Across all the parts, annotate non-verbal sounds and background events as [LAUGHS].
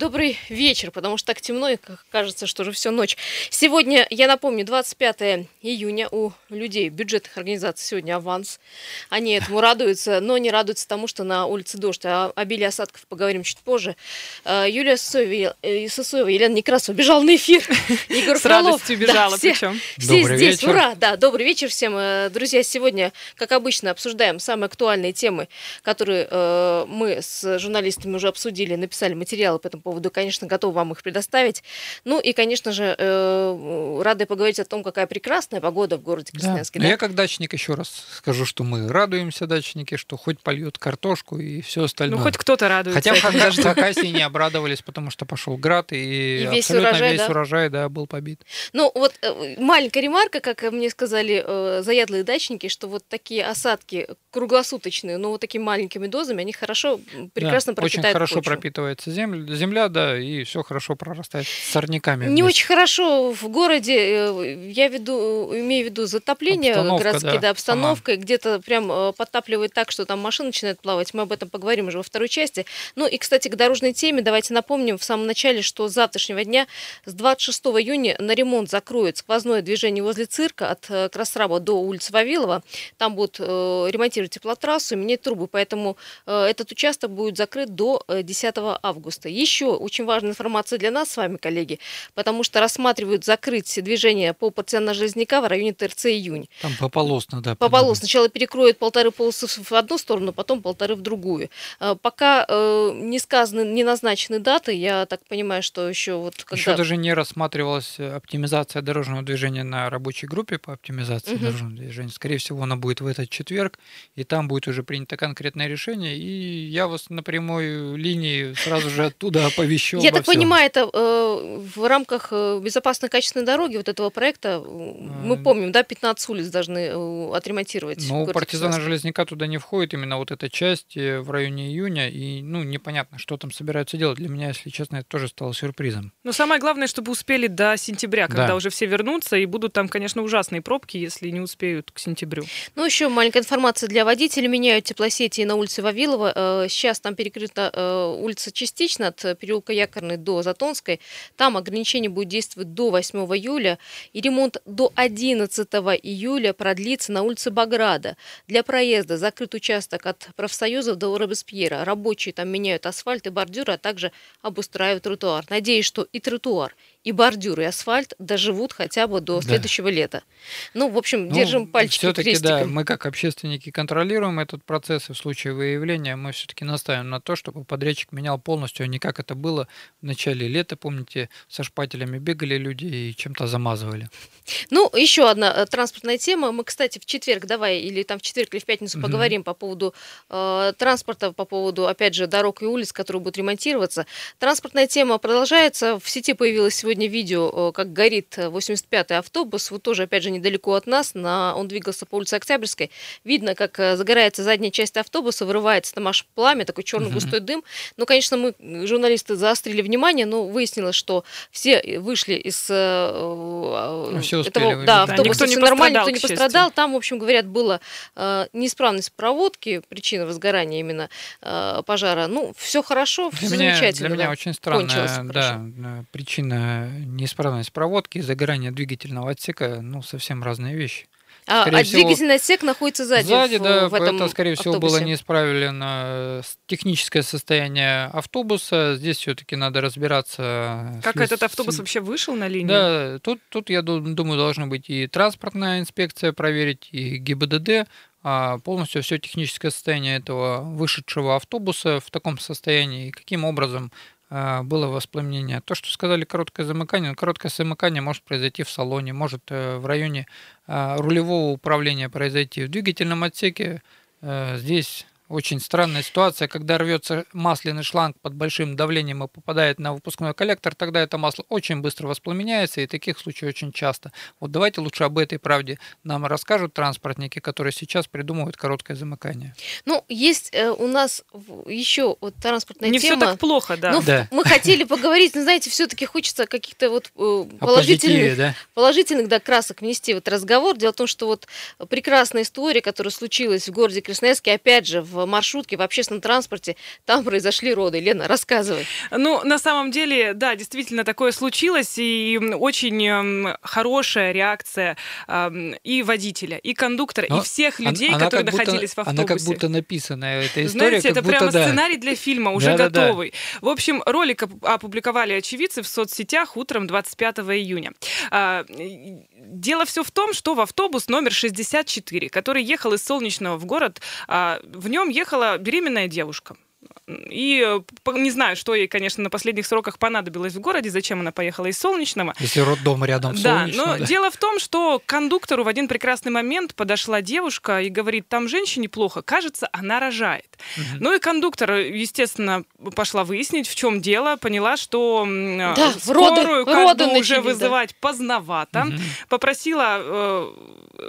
добрый вечер, потому что так темно, и кажется, что уже все ночь. Сегодня, я напомню, 25 июня у людей бюджетных организаций сегодня аванс. Они этому радуются, но не радуются тому, что на улице дождь. А о обилии осадков поговорим чуть позже. А, Юлия Сосоева, э, Сосоева Елена Некрасова бежал на эфир. [LAUGHS] Егор С Фролов. радостью бежала да, все, причем. Все добрый здесь, вечер. ура! Да, добрый вечер всем. Э, друзья, сегодня, как обычно, обсуждаем самые актуальные темы, которые э, мы с журналистами уже обсудили, написали материалы по этому поводу, конечно, готовы вам их предоставить. Ну и, конечно же, э, рады поговорить о том, какая прекрасная погода в городе Красноярске. Да. Да? Я как дачник еще раз скажу, что мы радуемся, дачники, что хоть польют картошку и все остальное. Ну, хоть кто-то радуется. Хотя даже Хакасии не обрадовались, потому что пошел град, и, и весь абсолютно урожай, весь да? урожай да, был побит. Ну, вот э, маленькая ремарка, как мне сказали э, заядлые дачники, что вот такие осадки круглосуточные, но вот такими маленькими дозами, они хорошо, прекрасно да, пропитают Очень хорошо почву. пропитывается земля, земля, да, и все хорошо прорастает с сорняками. Не вместе. очень хорошо в городе, э, я веду, имею в виду затопление обстановка, городские, да, да обстановка, где-то прям э, подтапливает так, что там машины начинают плавать. Мы об этом поговорим уже во второй части. Ну и, кстати, к дорожной теме давайте напомним в самом начале, что с завтрашнего дня, с 26 июня на ремонт закроют сквозное движение возле цирка от э, Красраба до улицы Вавилова. Там будут ремонтировать теплотрассу менять трубы, поэтому этот участок будет закрыт до 10 августа. Еще очень важная информация для нас с вами, коллеги, потому что рассматривают закрыть движение по партизана Железняка в районе ТРЦ «Июнь». Там пополосно, да. Пополосно. Сначала перекроют полторы полосы в одну сторону, потом полторы в другую. А, пока э, не сказаны, не назначены даты, я так понимаю, что еще вот когда... Еще даже не рассматривалась оптимизация дорожного движения на рабочей группе по оптимизации угу. дорожного движения. Скорее всего, она будет в этот четверг, и там будет уже принято конкретное решение, и я вас на прямой линии сразу же оттуда оповещу Я так всем. понимаю, это э, в рамках э, безопасной качественной дороги вот этого проекта, мы помним, да, 15 улиц должны э, отремонтировать. Ну, партизана Железняка туда не входит именно вот эта часть э, в районе июня, и, ну, непонятно, что там собираются делать. Для меня, если честно, это тоже стало сюрпризом. Но самое главное, чтобы успели до сентября, когда да. уже все вернутся, и будут там, конечно, ужасные пробки, если не успеют к сентябрю. Ну, еще маленькая информация для водителей. Меняют теплосети на улице Вавилова. Сейчас там перекрыта улица частично от переулка Якорной до Затонской. Там ограничение будет действовать до 8 июля, и ремонт до 11 июля продлится на улице Баграда. Для проезда закрыт участок от профсоюзов до Робеспьера. Рабочие там меняют асфальт и бордюры, а также обустраивают тротуар. Надеюсь, что и тротуар, и бордюры, и асфальт доживут хотя бы до следующего да. лета. Ну, в общем, ну, держим пальчики все-таки, да, мы как общественники контролируем этот процесс, и в случае выявления мы все-таки настаиваем на то, чтобы подрядчик менял полностью, а не как это было в начале лета, помните, со шпателями бегали люди и чем-то замазывали. Ну, еще одна э, транспортная тема. Мы, кстати, в четверг, давай, или там в четверг или в пятницу угу. поговорим по поводу э, транспорта, по поводу, опять же, дорог и улиц, которые будут ремонтироваться. Транспортная тема продолжается. В сети появилась сегодня сегодня видео, э, как горит 85-й автобус, вот тоже, опять же, недалеко от нас, на... он двигался по улице Октябрьской. Видно, как э, загорается задняя часть автобуса, вырывается там аж пламя, такой черный густой дым. Ну, конечно, мы, журналисты, заострили внимание, но выяснилось, что все вышли из э, ну, все этого да, автобуса, да, никто не нормально, никто не пострадал. Там, в общем, говорят, была э, неисправность проводки, причина возгорания именно э, пожара. Ну, все хорошо, все замечательно. Для меня очень странная да, причина неисправность проводки и загорание двигательного отсека, ну, совсем разные вещи. А, а всего, двигательный отсек находится сзади? Сзади, в, да, в этом это, скорее всего, было неисправлено техническое состояние автобуса. Здесь все-таки надо разбираться. Как с... этот автобус вообще вышел на линию? Да, тут, тут, я думаю, должна быть и транспортная инспекция проверить, и ГИБДД, а полностью все техническое состояние этого вышедшего автобуса в таком состоянии, и каким образом было воспламенение. То, что сказали короткое замыкание, короткое замыкание может произойти в салоне, может э, в районе а, рулевого управления произойти. В двигательном отсеке э, здесь очень странная ситуация, когда рвется масляный шланг под большим давлением и попадает на выпускной коллектор, тогда это масло очень быстро воспламеняется, и таких случаев очень часто. Вот давайте лучше об этой правде нам расскажут транспортники, которые сейчас придумывают короткое замыкание. Ну, есть э, у нас еще вот транспортная Не тема. Не все так плохо, да. Ну, да. Мы хотели поговорить, но знаете, все-таки хочется каких-то вот э, положительных, да? положительных да, красок внести в этот разговор. Дело в том, что вот прекрасная история, которая случилась в городе Красноярске, опять же, в в маршрутке, в общественном транспорте, там произошли роды. Лена, рассказывай. Ну, на самом деле, да, действительно такое случилось, и очень эм, хорошая реакция эм, и водителя, и кондуктора, Но и всех людей, она, которые она находились будто, в автобусе. Она как будто написана, эта история. Знаете, это будто, прямо да. сценарий для фильма, уже да, готовый. Да, да. В общем, ролик опубликовали очевидцы в соцсетях утром 25 июня. Дело все в том, что в автобус номер 64, который ехал из Солнечного в город, а, в нем ехала беременная девушка. И э, не знаю, что ей, конечно, на последних сроках понадобилось в городе, зачем она поехала из Солнечного. Если роддом рядом с да, но да. дело в том, что к кондуктору в один прекрасный момент подошла девушка и говорит, там женщине плохо, кажется, она рожает. Угу. Ну и кондуктор, естественно, пошла выяснить, в чем дело, поняла, что да, скорую роды, роды бы уже вызывать да. поздновато. Угу. Попросила э,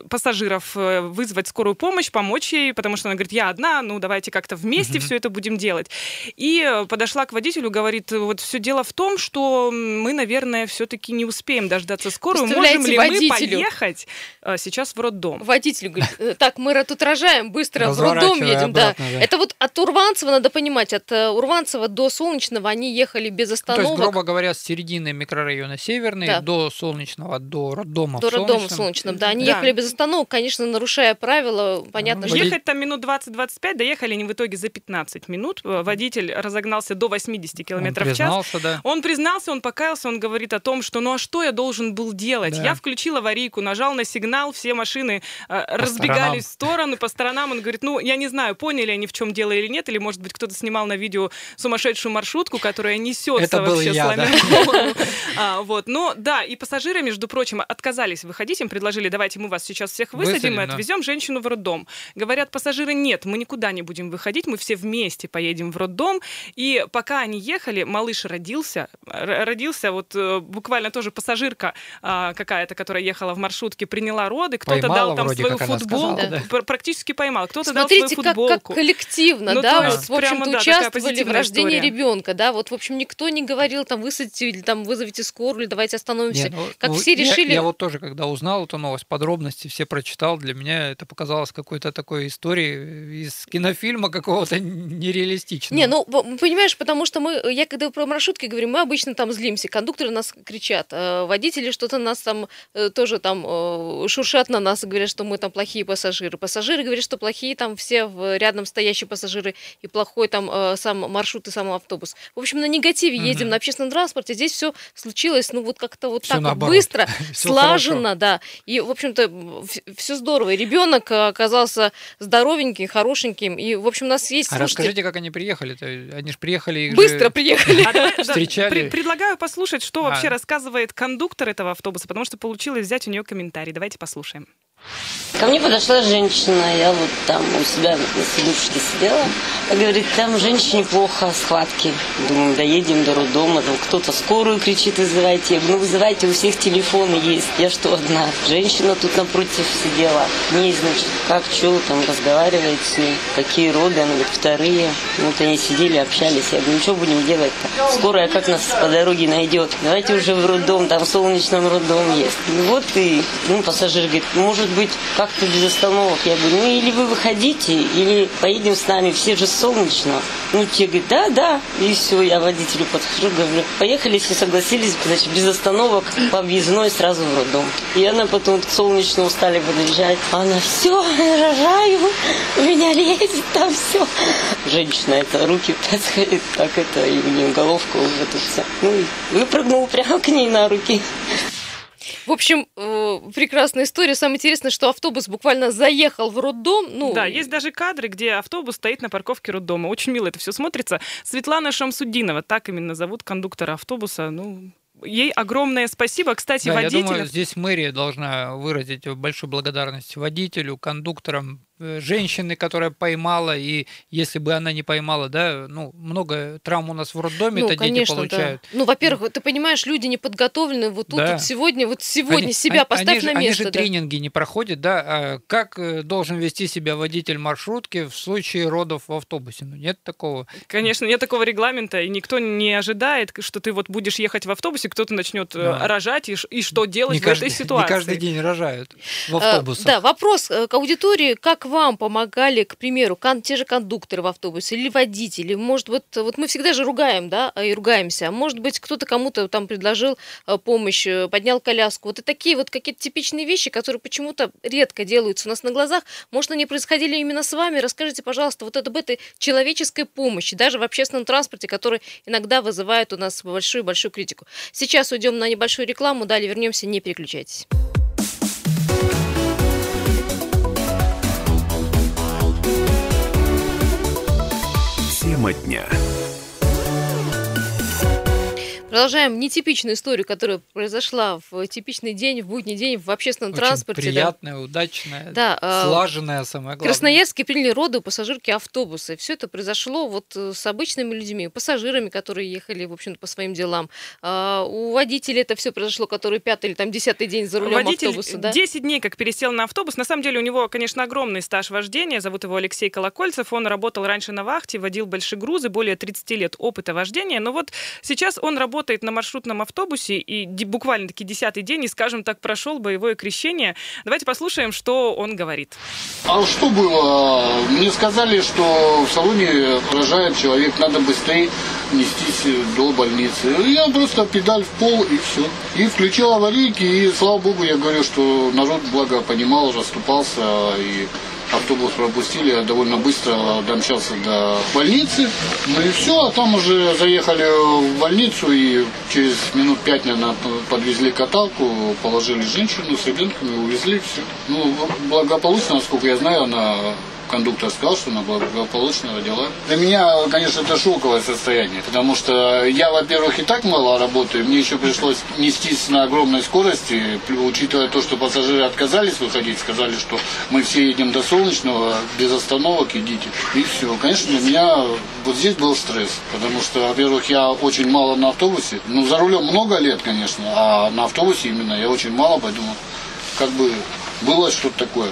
пассажиров э, вызвать скорую помощь, помочь ей, потому что она говорит, я одна, ну давайте как-то вместе угу. все это будем делать. И э, подошла к водителю, говорит, вот все дело в том, что мы, наверное, все-таки не успеем дождаться скорую. Можем ли водителю? мы поехать э, сейчас в роддом? Водителю говорит, так, мы тут рожаем, быстро в роддом едем. Обратно, да. да. Это вот от Урванцева, надо понимать, от Урванцева до Солнечного они ехали без остановок. То есть, грубо говоря, с середины микрорайона Северный да. до Солнечного, до роддома До роддома в Солнечном, да. Они да. ехали без остановок, конечно, нарушая правила, понятно. Ну, ехать там минут 20-25, доехали они в итоге за 15 минут. Э, водитель разогнался до 80 км в час. Да. Он признался, он покаялся, он говорит о том, что ну а что я должен был делать? Да. Я включил аварийку, нажал на сигнал, все машины э, разбегались сторонам. в стороны, по сторонам. Он говорит, ну я не знаю, поняли они в чем дело или нет, или может быть кто-то снимал на видео сумасшедшую маршрутку, которая несется Это вообще я, сломя да. а, вот. Но да, и пассажиры, между прочим, отказались выходить, им предложили, давайте мы вас сейчас всех высадим и отвезем женщину в роддом. Говорят пассажиры, нет, мы никуда не будем выходить, мы все вместе поедем в роддом. И пока они ехали, малыш родился. Родился вот э, буквально тоже пассажирка а, какая-то, которая ехала в маршрутке, приняла роды, кто-то дал там свою футболку, сказала, да. практически поймал, кто-то дал свою футболку. Как, как коллективно, ну, да, вот, в общем-то, да, участвовали в рождении история. ребенка, да, вот, в общем, никто не говорил, там, высадите или там вызовите скорую, или давайте остановимся. Не, ну, как ну, все решили... Я, я вот тоже, когда узнал эту новость, подробности все прочитал, для меня это показалось какой-то такой историей из кинофильма какого-то нереалистичного. Не, ну, понимаешь, потому что мы, я когда про маршрутки говорю, мы обычно там злимся, кондукторы нас кричат, э, водители что-то нас там э, тоже там э, шуршат на нас и говорят, что мы там плохие пассажиры. Пассажиры говорят, что плохие там все рядом стоящие пассажиры и плохой там сам маршрут и сам автобус. В общем, на негативе угу. едем на общественном транспорте, здесь все случилось, ну вот как-то вот все так наоборот. быстро, [LAUGHS] слаженно, да. И, в общем-то, все здорово. И ребенок оказался здоровеньким, хорошеньким. И, в общем, у нас есть... А расскажите, как они приехали-то? Они же приехали... Быстро же... приехали. А встречали. предлагаю послушать, что а. вообще рассказывает кондуктор этого автобуса, потому что получилось взять у нее комментарий. Давайте послушаем. Ко мне подошла женщина, я вот там у себя на сидушке сидела. Говорит, там женщине плохо, схватки. Думаю, доедем до роддома, там кто-то скорую кричит, вызывайте. Ну вызывайте, у всех телефоны есть. Я что, одна? Женщина тут напротив сидела. Не, значит, как, что, там разговаривает с ней, какие роды, она говорит, вторые. Вот они сидели, общались. Я говорю, ну что будем делать-то? Скорая как нас по дороге найдет? Давайте уже в роддом, там в солнечном роддом есть. Ну вот и, ну, пассажир говорит, может быть, как-то без остановок. Я говорю, ну или вы выходите, или поедем с нами, все же солнечно. Ну, те говорят, да, да. И все, я водителю подхожу, говорю, поехали, все согласились, значит, без остановок по объездной сразу в роддом. И она потом к солнечному стали подъезжать. Она, все, рожаю, у меня лезет там все. Женщина это руки таскает, так это, и у нее головка уже тут вся. Ну, и выпрыгнул прямо к ней на руки. В общем, э, прекрасная история. Самое интересное, что автобус буквально заехал в роддом. Ну... Да, есть даже кадры, где автобус стоит на парковке роддома. Очень мило это все смотрится. Светлана Шамсудинова, так именно зовут кондуктора автобуса. Ну, ей огромное спасибо. Кстати, да, водителю... Я думаю, здесь мэрия должна выразить большую благодарность водителю, кондукторам, женщины, которая поймала, и если бы она не поймала, да, ну, много травм у нас в роддоме, ну, это конечно, дети получают. Да. Ну, во-первых, ты понимаешь, люди не подготовлены, вот тут, да. вот сегодня, вот сегодня они, себя поставь они, на место. Они же да. тренинги не проходят, да, а как э, должен вести себя водитель маршрутки в случае родов в автобусе? Ну, нет такого. Конечно, нет такого регламента, и никто не ожидает, что ты вот будешь ехать в автобусе, кто-то начнет э, да. рожать, и, и что делать не в каждый, этой ситуации. Не каждый день рожают в автобусах. А, да, вопрос к аудитории, как вам помогали, к примеру, кон, те же кондукторы в автобусе или водители? Может, вот, вот мы всегда же ругаем, да, и ругаемся. А может быть, кто-то кому-то там предложил э, помощь, э, поднял коляску. Вот и такие вот какие-то типичные вещи, которые почему-то редко делаются у нас на глазах. Может, они происходили именно с вами? Расскажите, пожалуйста, вот об этой человеческой помощи, даже в общественном транспорте, который иногда вызывает у нас большую-большую критику. Сейчас уйдем на небольшую рекламу, далее вернемся, не переключайтесь. Тема дня. Продолжаем нетипичную историю, которая произошла в типичный день, в будний день в общественном Очень транспорте. Приятная, да. удачная, да, а, слаженная, самое главное. Красноярске приняли роды пассажирки автобуса. Все это произошло вот э, с обычными людьми, пассажирами, которые ехали, в общем-то, по своим делам. А у водителя это все произошло, который пятый или там десятый день за рулем Водитель автобуса. Да? 10 дней как пересел на автобус. На самом деле у него, конечно, огромный стаж вождения. Зовут его Алексей Колокольцев. Он работал раньше на вахте, водил большие грузы, более 30 лет опыта вождения. Но вот сейчас он работает работает на маршрутном автобусе и буквально-таки десятый день, и, скажем так, прошел боевое крещение. Давайте послушаем, что он говорит. А что было? Мне сказали, что в салоне поражает человек, надо быстрее нестись до больницы. Я просто педаль в пол и все. И включил аварийки, и слава богу, я говорю, что народ благо понимал, расступался и автобус пропустили, я довольно быстро домчался до больницы. Ну и все, а там уже заехали в больницу и через минут пять, наверное, подвезли каталку, положили женщину с ребенком и увезли все. Ну, благополучно, насколько я знаю, она кондуктор сказал, что она благополучно родила. Для меня, конечно, это шоковое состояние, потому что я, во-первых, и так мало работаю, мне еще пришлось нестись на огромной скорости, учитывая то, что пассажиры отказались выходить, сказали, что мы все едем до Солнечного, без остановок идите, и все. Конечно, для меня вот здесь был стресс, потому что, во-первых, я очень мало на автобусе, ну, за рулем много лет, конечно, а на автобусе именно я очень мало, поэтому как бы было что-то такое.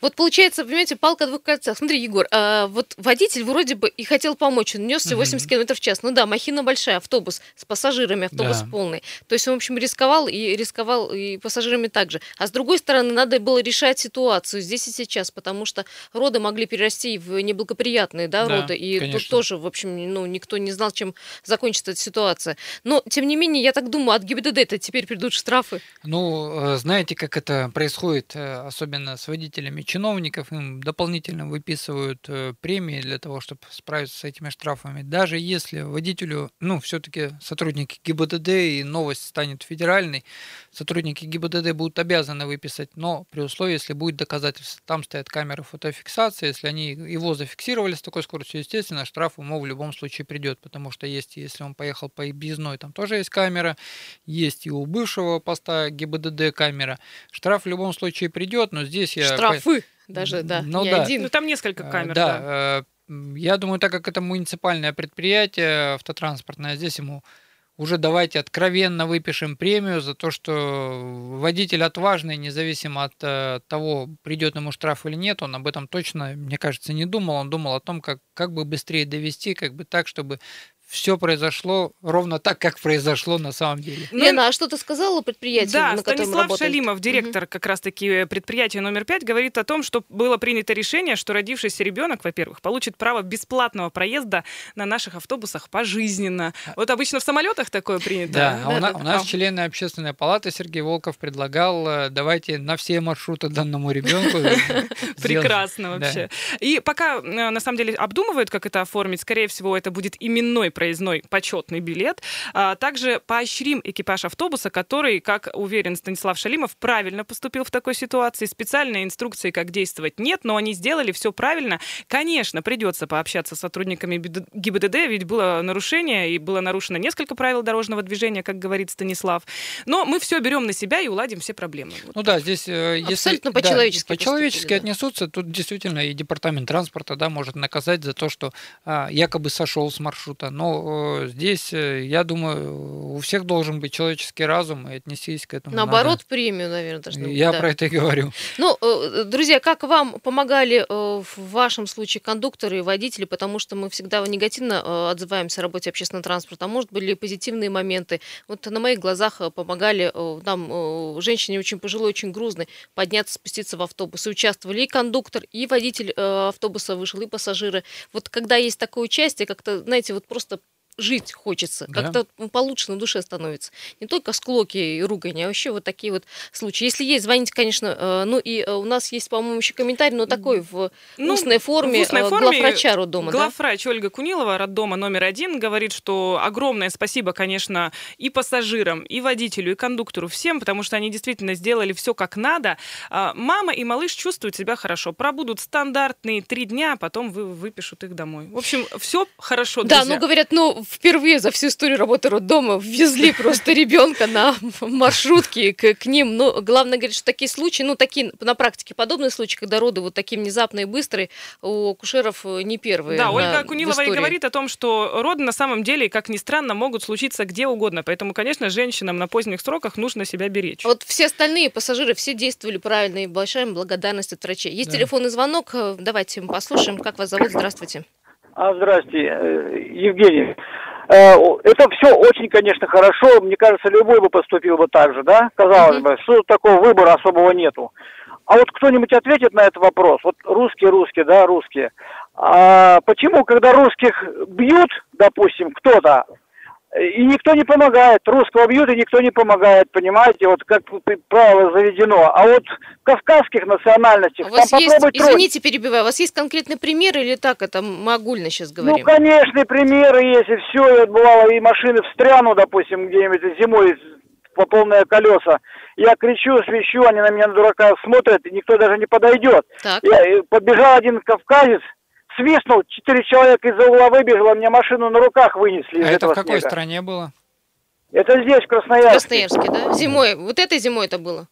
Вот получается, понимаете, палка о двух концах. Смотри, Егор, а вот водитель вроде бы и хотел помочь, он несся 80 км в час. Ну да, махина большая, автобус с пассажирами, автобус да. полный. То есть он, в общем, рисковал и рисковал и пассажирами также. А с другой стороны, надо было решать ситуацию здесь и сейчас, потому что роды могли перерасти в неблагоприятные да, да роды. И конечно. тут тоже, в общем, ну, никто не знал, чем закончится эта ситуация. Но, тем не менее, я так думаю, от гибдд это теперь придут штрафы. Ну, э, знаете, как это происходит, э, особенно с водителями чиновников, им дополнительно выписывают э, премии для того, чтобы справиться с этими штрафами. Даже если водителю, ну, все-таки сотрудники ГИБДД и новость станет федеральной, сотрудники ГИБДД будут обязаны выписать, но при условии, если будет доказательство. Там стоят камеры фотофиксации, если они его зафиксировали с такой скоростью, естественно, штраф ему в любом случае придет, потому что есть, если он поехал по объездной, там тоже есть камера, есть и у бывшего поста ГИБДД камера. Штраф в любом случае придет, но здесь я... Штрафы! даже, да, ну, не да. один. Ну, там несколько а, камер, да. да. Э, я думаю, так как это муниципальное предприятие автотранспортное, здесь ему уже давайте откровенно выпишем премию за то, что водитель отважный, независимо от э, того, придет ему штраф или нет, он об этом точно, мне кажется, не думал. Он думал о том, как, как бы быстрее довести, как бы так, чтобы все произошло ровно так, как произошло на самом деле. Ну, Лена, а что ты сказала предприятию, да, на котором Станислав работает? Шалимов, директор угу. как раз-таки предприятия номер пять, говорит о том, что было принято решение, что родившийся ребенок, во-первых, получит право бесплатного проезда на наших автобусах пожизненно. Вот обычно в самолетах такое принято. Да, а у, на, у нас а. члены общественной палаты Сергей Волков предлагал, э, давайте на все маршруты данному ребенку. [LAUGHS] Прекрасно вообще. И пока, э, на самом деле, обдумывают, как это оформить, скорее всего, это будет именной проездной почетный билет. А также поощрим экипаж автобуса, который, как уверен Станислав Шалимов, правильно поступил в такой ситуации. Специальной инструкции, как действовать, нет, но они сделали все правильно. Конечно, придется пообщаться с сотрудниками ГИБДД, ведь было нарушение, и было нарушено несколько правил дорожного движения, как говорит Станислав. Но мы все берем на себя и уладим все проблемы. Вот ну так. да, здесь... Э, если, Абсолютно по-человечески. Да, по-человечески да. отнесутся, тут действительно и департамент транспорта да, может наказать за то, что а, якобы сошел с маршрута, но Но э, здесь, э, я думаю, у всех должен быть человеческий разум и отнестись к этому. Наоборот, надо. премию, наверное, должны Я да. про это и говорю. Ну, э, друзья, как вам помогали в вашем случае кондукторы и водители, потому что мы всегда негативно отзываемся о работе общественного транспорта, а может были позитивные моменты. Вот на моих глазах помогали нам, женщине очень пожилой, очень грузной, подняться, спуститься в автобус. И участвовали и кондуктор, и водитель автобуса вышел, и пассажиры. Вот когда есть такое участие, как-то, знаете, вот просто жить хочется, да. как-то получше на душе становится. Не только склоки и ругань, а вообще вот такие вот случаи. Если есть, звоните, конечно. Э, ну и э, у нас есть, по-моему, еще комментарий, но такой в ну, устной форме, в устной э, форме главврача роддома. Главврач да? Ольга Кунилова, роддома номер один, говорит, что огромное спасибо, конечно, и пассажирам, и водителю, и кондуктору, всем, потому что они действительно сделали все как надо. А, мама и малыш чувствуют себя хорошо. Пробудут стандартные три дня, а потом вы выпишут их домой. В общем, все хорошо, друзья. Да, ну говорят, ну впервые за всю историю работы роддома ввезли просто ребенка на маршрутке к, к ним. Но главное говорить, что такие случаи, ну, такие на практике подобные случаи, когда роды вот такие внезапные и быстрые, у акушеров не первые. Да, Ольга Кунилова и говорит о том, что роды на самом деле, как ни странно, могут случиться где угодно. Поэтому, конечно, женщинам на поздних сроках нужно себя беречь. Вот все остальные пассажиры, все действовали правильно, и большая им благодарность от врачей. Есть да. телефонный звонок, давайте послушаем, как вас зовут, здравствуйте. А, здравствуйте, э, Евгений. Э, это все очень, конечно, хорошо. Мне кажется, любой бы поступил бы так же, да? Казалось бы, что такого выбора особого нету. А вот кто-нибудь ответит на этот вопрос? Вот русские, русские, да, русские. А почему, когда русских бьют, допустим, кто-то, и никто не помогает. Русского бьют, и никто не помогает, понимаете, вот как правило заведено. А вот кавказских национальностей... А вас есть, извините, перебиваю, у вас есть конкретный пример или так, это мы огульно сейчас ну, говорим? Ну, конечно, примеры есть, и все. И вот бывало, и машины встрянут, допустим, где-нибудь зимой по полные колеса. Я кричу, свищу, они на меня на дурака смотрят, и никто даже не подойдет. Так. Я, побежал один кавказец, свистнул, четыре человека из-за угла выбежало, мне машину на руках вынесли а это в какой снега. стране было? Это здесь, в Красноярске. В Красноярске, да? Зимой. Вот этой зимой это было?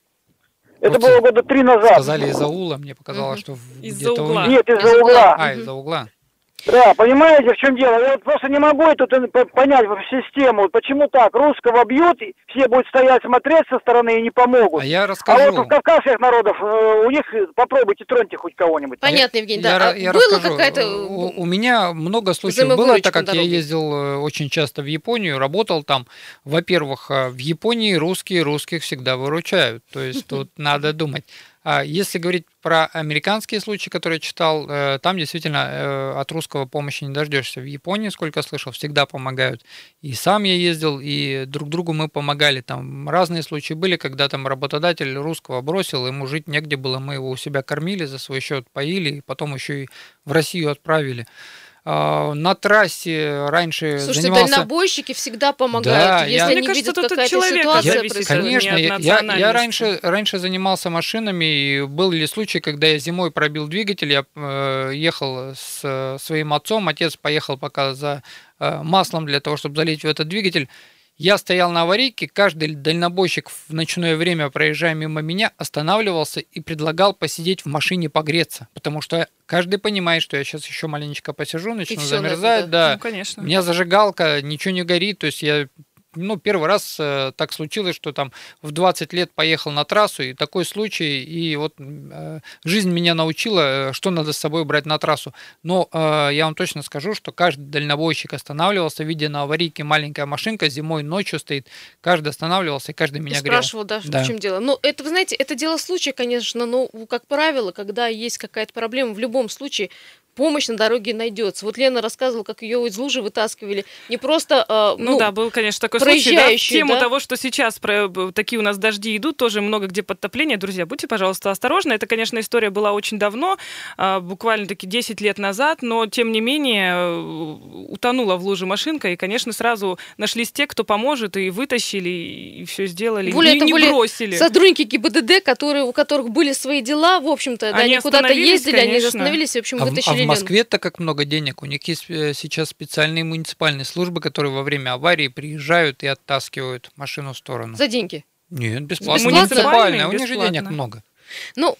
Это вот было года три назад. Сказали из-за угла, мне показалось, угу. что из-за угла. Нет, из-за из угла. А, из-за угла. Да, понимаете, в чем дело? Я вот просто не могу эту понять в систему. Почему так? Русского бьют, все будут стоять смотреть со стороны и не помогут. А я расскажу. А вот у кавказских народов, э, у них попробуйте троньте хоть кого-нибудь. Понятно, Евгений, да. Я, а я было какая-то... У, у меня много случаев было, так как я ездил э, очень часто в Японию, работал там. Во-первых, э, в Японии русские русских всегда выручают. То есть тут надо думать. А если говорить про американские случаи, которые я читал, э, там действительно э, от русского помощи не дождешься. В Японии, сколько слышал, всегда помогают. И сам я ездил, и друг другу мы помогали. Там разные случаи были, когда там работодатель русского бросил, ему жить негде было, мы его у себя кормили, за свой счет поили, и потом еще и в Россию отправили. А, на трассе раньше Слушайте, занимался... дальнобойщики всегда помогают, да, если я... они Мне видят, какая-то ситуация я, Конечно, я, я раньше, раньше занимался машинами, и были ли случаи, когда я зимой пробил двигатель, я э, ехал с э, своим отцом, отец поехал пока за э, маслом для того, чтобы залить в этот двигатель, я стоял на аварийке, каждый дальнобойщик в ночное время, проезжая мимо меня, останавливался и предлагал посидеть в машине погреться, потому что каждый понимает, что я сейчас еще маленечко посижу, начну замерзать, да. да. Ну, конечно. У меня зажигалка, ничего не горит, то есть я ну, первый раз э, так случилось, что там в 20 лет поехал на трассу, и такой случай, и вот э, жизнь меня научила, э, что надо с собой брать на трассу. Но я вам точно скажу, что каждый дальнобойщик останавливался, видя на аварийке маленькая машинка, зимой, ночью стоит, каждый останавливался, и каждый меня и грел. спрашивал, да, да, в чем дело. Ну, это, вы знаете, это дело случая, конечно, но, как правило, когда есть какая-то проблема, в любом случае помощь на дороге найдется. Вот Лена рассказывала, как ее из лужи вытаскивали. Не просто э, ну, ну да, был, конечно, такой случай. Да, в тему да? того, что сейчас про, такие у нас дожди идут, тоже много где подтопления. Друзья, будьте, пожалуйста, осторожны. Это, конечно, история была очень давно, э, буквально таки 10 лет назад, но, тем не менее, э, утонула в луже машинка, и, конечно, сразу нашлись те, кто поможет, и вытащили, и все сделали, более и не более бросили. Сотрудники ГИБДД, которые, у которых были свои дела, в общем-то, да, они, они куда-то ездили, конечно. они остановились, в общем, а вытащили в Москве так как много денег, у них есть э, сейчас специальные муниципальные службы, которые во время аварии приезжают и оттаскивают машину в сторону. За деньги? Нет, бесплатно. Муниципальные, у них же денег много. Ну,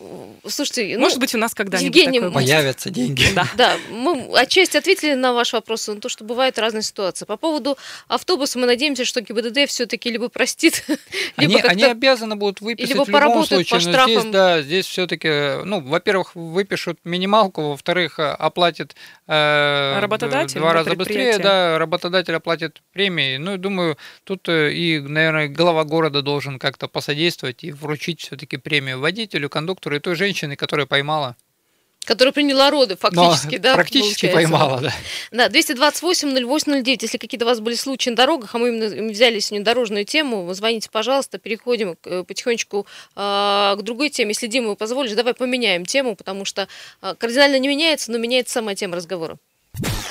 слушайте, ну, может быть, у нас когда-нибудь Евгений, такое появятся деньги. Да. да, мы отчасти ответили на ваш вопрос, на то, что бывают разные ситуации. По поводу автобуса мы надеемся, что ГИБДД все-таки либо простит, [LAUGHS] либо они, они обязаны будут выписать либо в любом случае. По штрафам. здесь, да, здесь все-таки, ну, во-первых, выпишут минималку, во-вторых, работодатель. Э, работодатель два раза быстрее, да, работодатель оплатит премии. Ну, думаю, тут э, и, наверное, глава города должен как-то посодействовать и вручить все-таки премию водителю, кондуктору и той женщине, которая поймала Которая приняла роды фактически, Но да? Практически поймала, да. Да, 228-08-09, если какие-то у вас были случаи на дорогах, а мы именно взяли сегодня дорожную тему, звоните, пожалуйста, переходим э, потихонечку э, к другой теме. Если, Дима, вы позволишь, давай поменяем тему, потому что э, кардинально не меняется, но меняется сама тема разговора.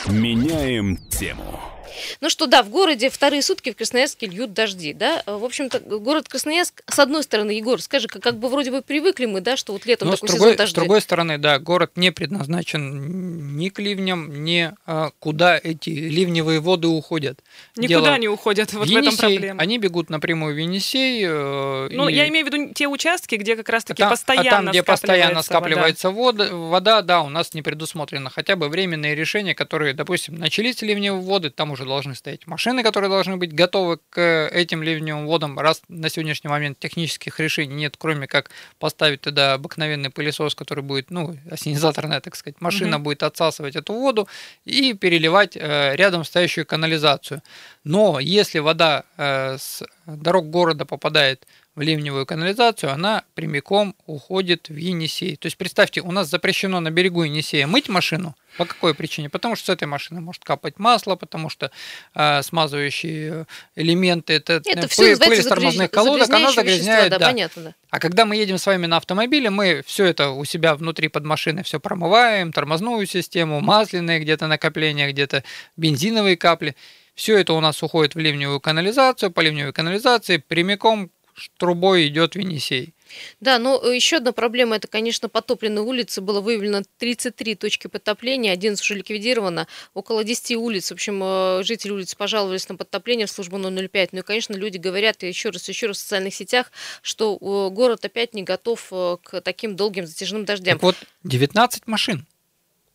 Меняем тему. Ну что, да, в городе вторые сутки в Красноярске льют дожди, да. В общем-то, город Красноярск, с одной стороны, Егор, скажи, как, как бы вроде бы привыкли мы, да, что вот летом Но такой с другой, сезон дождей. С другой стороны, да, город не предназначен ни к ливням, ни а, куда эти ливневые воды уходят. Никуда Дело не уходят, вот Енисей, в этом проблема. Они бегут напрямую в Енисей. Э, ну, и... я имею в виду те участки, где как раз-таки а постоянно А там, где постоянно скапливается вода. вода, вода, да, у нас не предусмотрено. Хотя бы временные решения, которые, допустим, начались ливневые воды, там уже должны стоять машины которые должны быть готовы к этим ливневым водам, раз на сегодняшний момент технических решений нет, кроме как поставить туда обыкновенный пылесос, который будет, ну, ассенизаторная, так сказать, машина угу. будет отсасывать эту воду и переливать э, рядом стоящую канализацию. Но если вода э, с дорог города попадает в ливневую канализацию, она прямиком уходит в Енисей. То есть представьте, у нас запрещено на берегу Енисея мыть машину. По какой причине? Потому что с этой машины может капать масло, потому что э, смазывающие элементы, это, это пыль, пыль из тормозных колодок, она загрязняет. Да, да. Понятно, да. А когда мы едем с вами на автомобиле, мы все это у себя внутри под машиной все промываем, тормозную систему, масляные где-то накопления, где-то бензиновые капли. Все это у нас уходит в ливневую канализацию, по ливневой канализации прямиком трубой идет в Енисей. Да, но э, еще одна проблема, это, конечно, потопленные улицы. Было выявлено 33 точки потопления, 11 уже ликвидировано, около 10 улиц. В общем, э, жители улиц пожаловались на подтопление в службу 005. Ну и, конечно, люди говорят еще раз, еще раз в социальных сетях, что э, город опять не готов к таким долгим затяжным дождям. Так вот, 19 машин.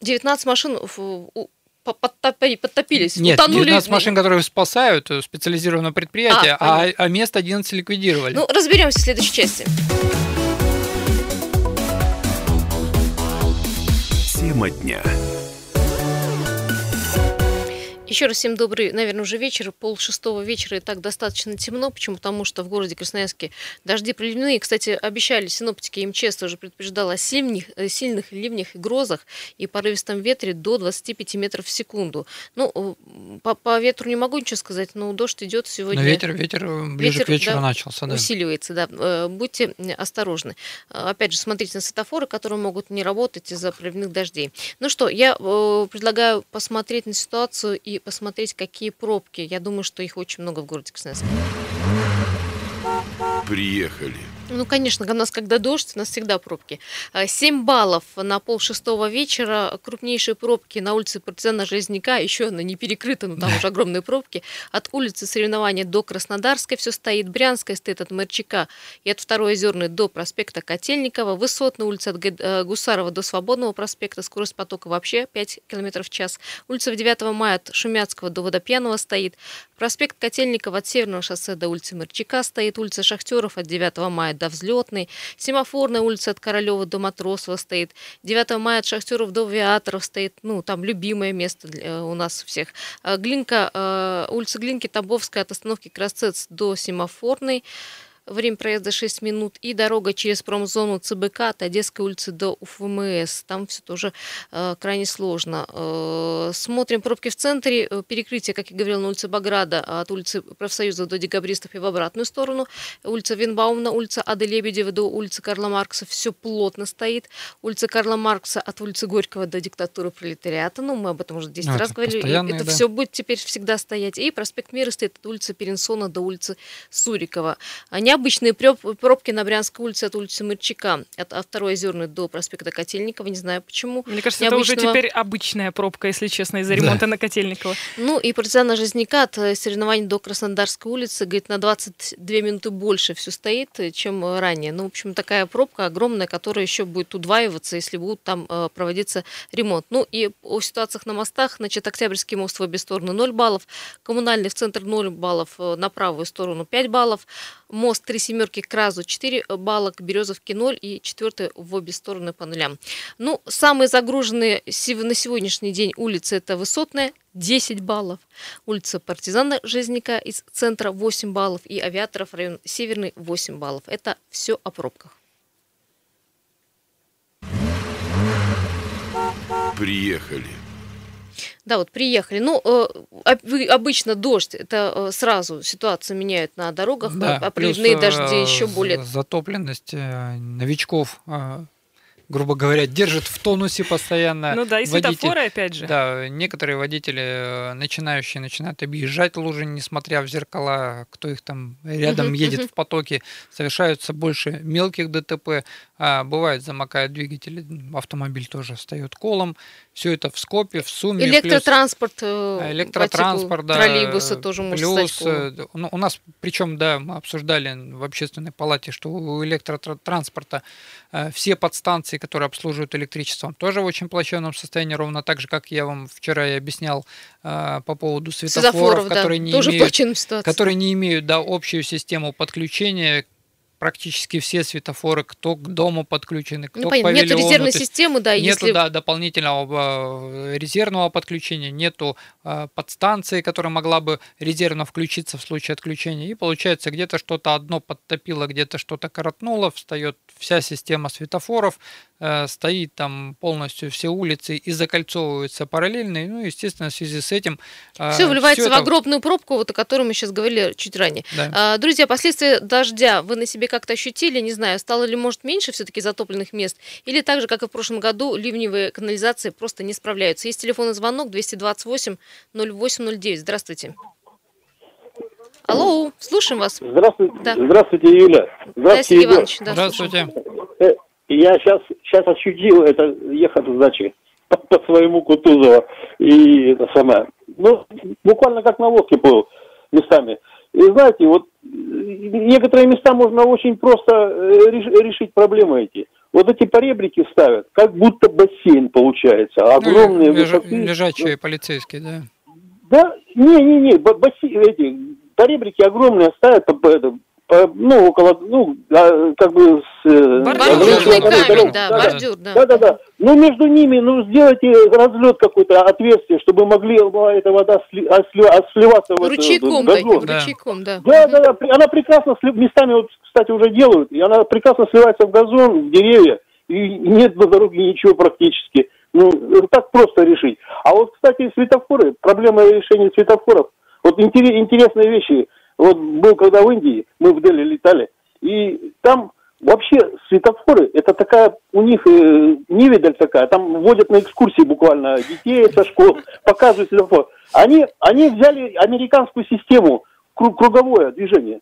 19 машин подтопились, Нет, утонули. 19 машин, которые спасают, э, специализированное предприятие, а, а, а место 11 ликвидировали. Ну, разберемся в следующей части. Тема дня. Еще раз всем добрый, наверное, уже вечер, пол шестого вечера, и так достаточно темно. Почему? Потому что в городе Красноярске дожди проливные. Кстати, обещали синоптики, МЧС тоже предупреждала о сильных, э, сильных ливнях и грозах и порывистом ветре до 25 метров в секунду. Ну, э, по, по ветру не могу ничего сказать, но дождь идет сегодня. Но ветер, ветер ближе ветер, к вечеру да, начался, да. Усиливается, да. Э, будьте осторожны. Опять же, смотрите на светофоры, которые могут не работать из-за проливных дождей. Ну что, я предлагаю посмотреть на ситуацию и посмотреть, какие пробки. Я думаю, что их очень много в городе Красноярске. Приехали. Ну, конечно, у нас когда дождь, у нас всегда пробки. 7 баллов на пол шестого вечера. Крупнейшие пробки на улице Партизана Железняка. Еще она не перекрыта, но там [LAUGHS] уже огромные пробки. От улицы соревнования до Краснодарской все стоит. Брянская стоит от Мерчика и от Второй Озерной до проспекта Котельникова. Высотная улица от э, Гусарова до Свободного проспекта. Скорость потока вообще 5 км в час. Улица 9 мая от Шумяцкого до Водопьяного стоит. Проспект Котельникова от Северного шоссе до улицы Мерчика стоит. Улица Шахтеров от 9 мая до Взлетной, Семафорная улица от Королева до Матросова стоит, 9 мая от Шахтеров до Авиаторов стоит, ну, там любимое место для, э, у нас всех. А Глинка, э, улица Глинки, Табовская от остановки Красцец до Семафорной, Время проезда 6 минут. И дорога через промзону ЦБК от Одесской улицы до УФМС. Там все тоже э, крайне сложно. Э, смотрим пробки в центре. Э, перекрытие, как я говорила, на улице Баграда от улицы Профсоюза до Декабристов и в обратную сторону. Улица Винбаумна, улица Ады Лебедева до улицы Карла Маркса. Все плотно стоит. Улица Карла Маркса от улицы Горького до диктатуры пролетариата. Ну, мы об этом уже 10 ну, раз говорили. Это да. все будет теперь всегда стоять. И проспект Мира стоит от улицы Перенсона до улицы Сурикова. Не обычные пробки на Брянской улице от улицы Мырчака, от, от второй озерной до проспекта Котельникова, не знаю почему. Мне кажется, Необычного... это уже теперь обычная пробка, если честно, из-за ремонта да. на Котельникова. Ну и партизана Жизняка от э, соревнований до Краснодарской улицы, говорит, на 22 минуты больше все стоит, чем ранее. Ну, в общем, такая пробка огромная, которая еще будет удваиваться, если будут там проводиться ремонт. Ну и о ситуациях на мостах, значит, Октябрьский мост в обе стороны 0 баллов, коммунальный в центр 0 баллов, на правую сторону 5 баллов, мост Три Семерки к Разу 4 балла, к Березовке 0 и четвертый в обе стороны по нулям. Ну, самые загруженные на сегодняшний день улицы это Высотная 10 баллов, улица Партизана Жизника из центра 8 баллов и Авиаторов район Северный 8 баллов. Это все о пробках. Приехали. Да, вот приехали. Ну, э, обычно дождь, это э, сразу ситуацию меняют на дорогах, да, а проливные плюс, дожди э, еще более... Затопленность новичков грубо говоря, держит в тонусе постоянно. Ну да, и светофоры, опять же. Да, некоторые водители, начинающие, начинают объезжать лужи, несмотря в зеркала, кто их там рядом едет в потоке, совершаются больше мелких ДТП. А бывает, замокает двигатель, автомобиль тоже встает колом. Все это в скопе, в сумме. Электротранспорт, плюс, э, электротранспорт, да, троллейбусы тоже может плюс, стать колом. Э, ну, у нас, причем, да, мы обсуждали в общественной палате, что у электротранспорта э, все подстанции, которые обслуживают электричеством, тоже в очень плачевном состоянии, ровно так же, как я вам вчера и объяснял по поводу светофоров, светофоров которые, да, не имеют, которые не имеют да, общую систему подключения практически все светофоры, кто к дому подключены, кто ну, понятно, к Нет резервной системы, да, Нету, если... да, дополнительного э, резервного подключения, нету э, подстанции, которая могла бы резервно включиться в случае отключения. И получается, где-то что-то одно подтопило, где-то что-то коротнуло, встает вся система светофоров, стоит там полностью все улицы и закольцовываются параллельно. Ну, естественно, в связи с этим... Все вливается все в это... огромную пробку, вот о которой мы сейчас говорили чуть ранее. Да. А, друзья, последствия дождя вы на себе как-то ощутили? Не знаю, стало ли, может, меньше все-таки затопленных мест? Или так же, как и в прошлом году, ливневые канализации просто не справляются? Есть телефонный звонок 228 0809. Здравствуйте. Алло, слушаем вас. Здравствуйте, да. здравствуйте Юля. Здравствуйте, Сергей Иванович. Да, Здравствуйте. Э, я сейчас, сейчас ощутил это, ехать с дачи [LAUGHS] по, по своему Кутузова. И это самое, ну, буквально как на лодке был местами. И знаете, вот некоторые места можно очень просто э, решить проблемы эти. Вот эти поребрики ставят, как будто бассейн получается. Ну, огромные ну, лежа, высоты. Лежачие полицейские, да? Да, не-не-не, бассейн, эти поребрики огромные ставят, ну, около, ну, как бы с... Э, Бордюрный камень, да, да, бордюр, да. Да, да, да. Ну, между ними, ну, сделайте разлет какой-то, отверстие, чтобы могли эта вода сли, а, а, сливаться в Ручейком, это, таким, да. ручейком, да. Да, да, да, она прекрасно, местами, вот, кстати, уже делают, и она прекрасно сливается в газон, в деревья, и нет на дороге ничего практически. Ну, так просто решить. А вот, кстати, светофоры, проблема решения светофоров, вот интересные вещи, вот был когда в Индии, мы в Дели летали, и там вообще светофоры, это такая у них э, невидаль такая, там водят на экскурсии буквально детей со школ, показывают светофор. Они, они взяли американскую систему, круг, круговое движение.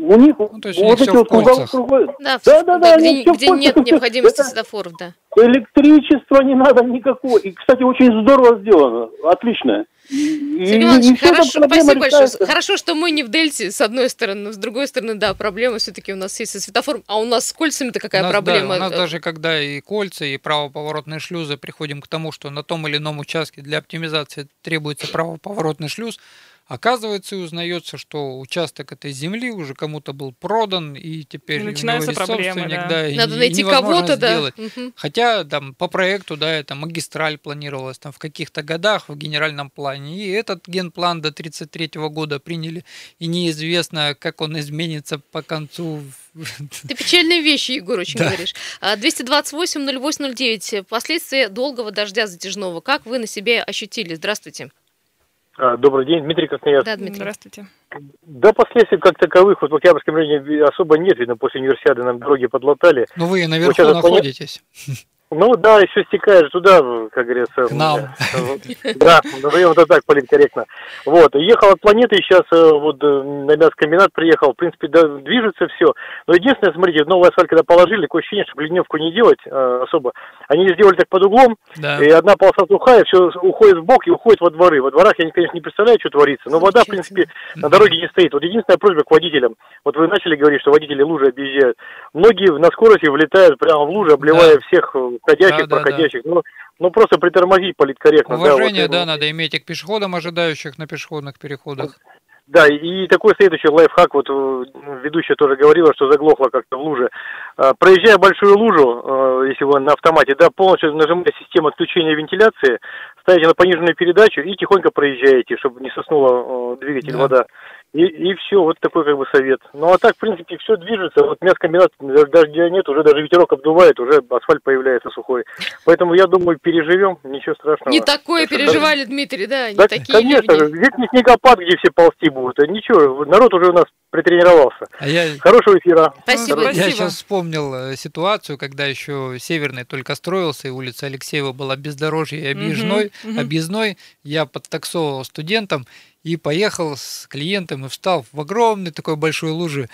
У них ну, то есть вот эти вот круговые... Да, да, да, да, где, где нет необходимости светофоров, да. Электричества не надо никакого. И, кстати, очень здорово сделано, отлично. Сергей Иванович, хорошо, спасибо большое. Хорошо, что мы не в Дельте, с одной стороны, но с другой стороны, да, проблема все-таки у нас есть со светофором. А у нас с кольцами-то какая у нас, проблема? Да, у нас даже когда и кольца, и правоповоротные шлюзы, приходим к тому, что на том или ином участке для оптимизации требуется правоповоротный шлюз, Оказывается, и узнается, что участок этой земли уже кому-то был продан, и теперь начинаются проблемы. Да. Да, Надо найти кого-то, да. Угу. Хотя там по проекту, да, это магистраль планировалась там в каких-то годах в генеральном плане, и этот генплан до 1933 года приняли, и неизвестно, как он изменится по концу. [LAUGHS] Ты печальные вещи, Егор, очень да. говоришь. 228-08-09. А, Последствия долгого дождя затяжного. Как вы на себе ощутили? Здравствуйте. А, добрый день, Дмитрий Красноярск. Да, Дмитрий. Здравствуйте. Да, последствий как таковых вот в Октябрьском районе особо нет, видно, после универсиады нам дороги подлатали. Ну вы наверху вот находитесь. Ну да, еще стекаешь туда, как говорится. К нам. Да, назовем это так политкорректно. Вот, ехал от планеты, сейчас э, вот э, на мясокомбинат приехал, в принципе, да, движется все. Но единственное, смотрите, новый асфальт, когда положили, такое ощущение, что ливневку не делать э, особо. Они сделали так под углом, да. и одна полоса сухая, все уходит в бок и уходит во дворы. Во дворах я, конечно, не представляю, что творится, но вода, в принципе, на дороге не стоит. Вот единственная просьба к водителям. Вот вы начали говорить, что водители лужи объезжают. Многие на скорости влетают прямо в лужи, обливая да. всех ходящих, да, проходящих. Да, да. Ну, ну, просто притормозить политкорректно. Уважение, да, вот, да, надо иметь и к пешеходам, ожидающих на пешеходных переходах. Да, и такой следующий лайфхак, вот ну, ведущая тоже говорила, что заглохла как-то в луже. А, проезжая большую лужу, а, если вы на автомате, да, полностью нажимаете систему отключения вентиляции, ставите на пониженную передачу и тихонько проезжаете, чтобы не соснула двигатель да. вода. И, и все, вот такой как бы совет. Ну а так, в принципе, все движется. Вот мясокомбинат, дождя нет, уже даже ветерок обдувает, уже асфальт появляется сухой. Поэтому я думаю, переживем, ничего страшного. Не такое так переживали, даже... Дмитрий, да? Не да, такие конечно, здесь не снегопад, где все ползти будут. А ничего, народ уже у нас притренировался. А я... Хорошего эфира. Спасибо. Я Спасибо. сейчас вспомнил э, ситуацию, когда еще Северный только строился, и улица Алексеева была бездорожье и объездной. Угу, угу. объездной. Я подтаксовывал студентам, и поехал с клиентом и встал в огромной такой большой луже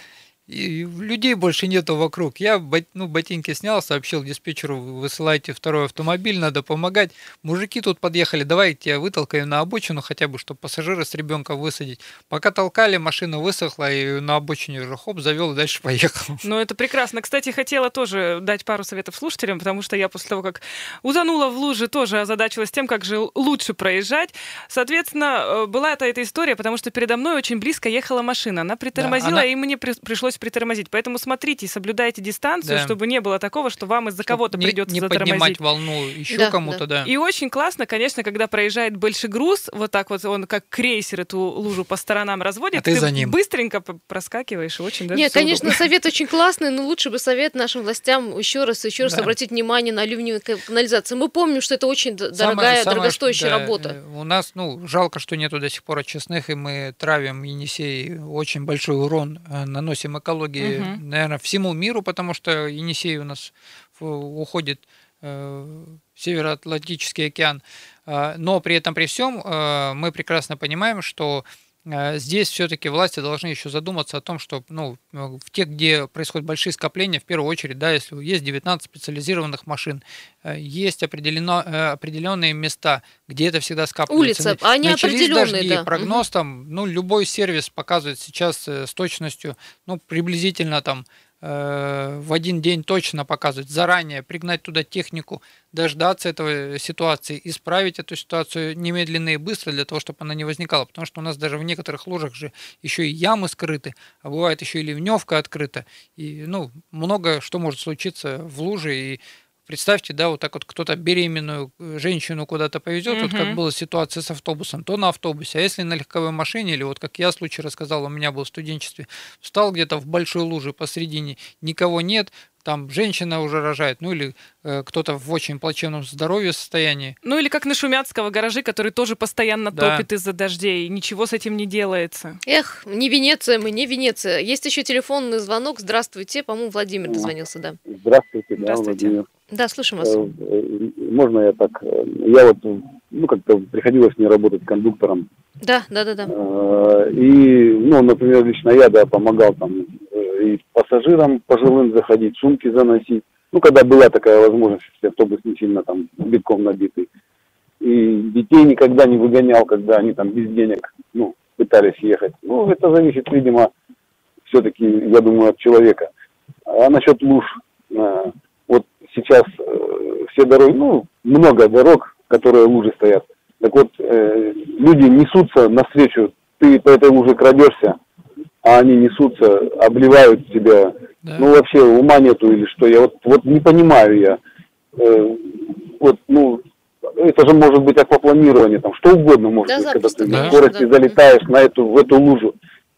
и людей больше нету вокруг. Я ну, ботинки снял, сообщил диспетчеру, высылайте второй автомобиль, надо помогать. Мужики тут подъехали, давайте я вытолкаю на обочину хотя бы, чтобы пассажира с ребенком высадить. Пока толкали, машина высохла, и на обочине уже хоп, завел и дальше [LAUGHS] поехал. Ну, это прекрасно. Кстати, хотела тоже дать пару советов слушателям, потому что я после того, как утонула в луже, тоже озадачилась тем, как же лучше проезжать. Соответственно, э, была это эта история, потому что передо мной очень близко ехала машина. Она притормозила, да, она... и мне пришлось пришлось притормозить. Поэтому смотрите, соблюдайте дистанцию, да. чтобы не было такого, что вам из-за кого-то придется не затормозить. Поднимать волну еще да, кому-то, да. да. И очень классно, конечно, когда проезжает большой груз, вот так вот он как крейсер эту лужу по сторонам разводит, а ты, ты за ним. быстренько проскакиваешь, и очень даже Нет, конечно, удобно. совет очень классный, но лучше бы совет нашим властям еще раз, еще раз да. обратить внимание на ливневую канализацию. Мы помним, что это очень самое, дорогая, самое, дорогостоящая да, работа. Э, у нас, ну, жалко, что нету до сих пор очистных, и мы травим Енисей очень большой урон, э, наносим экологии угу наверное, всему миру, потому что Енисей у нас уходит э, в Североатлантический океан. Э, но при этом, при всем, э, мы прекрасно понимаем, что Здесь все-таки власти должны еще задуматься о том, что ну, в тех, где происходят большие скопления, в первую очередь, да, если есть 19 специализированных машин, есть определено, определенные места, где это всегда скапливается. Улица, они Начались определенные, дожди, да. прогноз угу. там, ну, любой сервис показывает сейчас с точностью, ну, приблизительно там Э, в один день точно показывать, заранее пригнать туда технику, дождаться этой ситуации, исправить эту ситуацию немедленно и быстро для того, чтобы она не возникала. Потому что у нас даже в некоторых лужах же еще и ямы скрыты, а бывает еще и ливневка открыта. И ну, много что может случиться в луже, и Представьте, да, вот так вот кто-то беременную э, женщину куда-то повезет, угу. вот как была ситуация с автобусом, то на автобусе. А если на легковой машине, или вот как я случай рассказал, у меня был в студенчестве, встал где-то в большой луже посредине, никого нет, там женщина уже рожает, ну или э, кто-то в очень плачевном здоровье состоянии. Ну или как на Шумяцкого гаражи, который тоже постоянно да. топит из-за дождей, ничего с этим не делается. Эх, не Венеция мы, не Венеция. Есть еще телефонный звонок. Здравствуйте, по-моему, Владимир дозвонился, да. Здравствуйте, да, Здравствуйте. Владимир. Да, слушаем вас. Э, э, можно я так? Э, я вот, ну, как-то приходилось мне работать кондуктором. Да, да, да, да. И, ну, например, лично я, да, помогал там и пассажирам пожилым заходить, сумки заносить. Ну, когда была такая возможность, если автобус не сильно там битком набитый. И детей никогда не выгонял, когда они там без денег, ну, пытались ехать. Ну, это зависит, видимо, все-таки, я думаю, от человека. А насчет луж, сейчас э, все дороги, ну, много дорог, которые лужи стоят. Так вот, э, люди несутся навстречу, ты по этой луже крадешься, а они несутся, обливают тебя. Да. Ну, вообще ума нету или что. Я вот, вот не понимаю я. Э, вот, ну, это же может быть аквапланирование, там, что угодно может да, быть, когда ты да, в скорости да. залетаешь на эту, в эту лужу.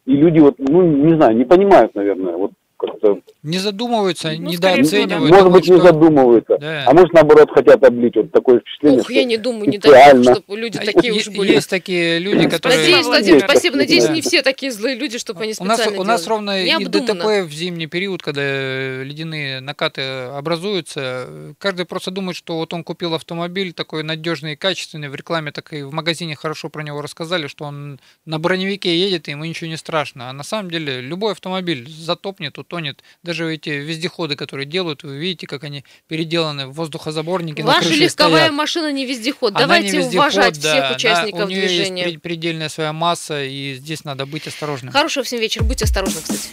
И люди вот, ну, не знаю, не понимают, наверное. Вот как-то... Не задумываются, ну, недооценивают. Может быть, не задумываются. Да. А может, наоборот, хотят облить. Вот такое впечатление. Ух, я не думаю, не дай чтобы люди а такие уж были. Есть такие люди, которые... Надеюсь, Владимир, спасибо. Надеюсь, да. не все такие злые люди, чтобы они специально у нас, У нас ровно и ДТП в зимний период, когда ледяные накаты образуются, каждый просто думает, что вот он купил автомобиль такой надежный и качественный, в рекламе так и в магазине хорошо про него рассказали, что он на броневике едет, и ему ничего не страшно. А на самом деле любой автомобиль затопнет, утонет. Даже эти вездеходы, которые делают, вы видите, как они переделаны в воздухозаборники. Ваша легковая стоят. машина не вездеход. Она Давайте не вездеход, уважать да, всех участников она, у нее движения. Есть предельная своя масса, и здесь надо быть осторожным. Хорошего всем вечера. Будьте осторожны, кстати.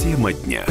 Тема дня.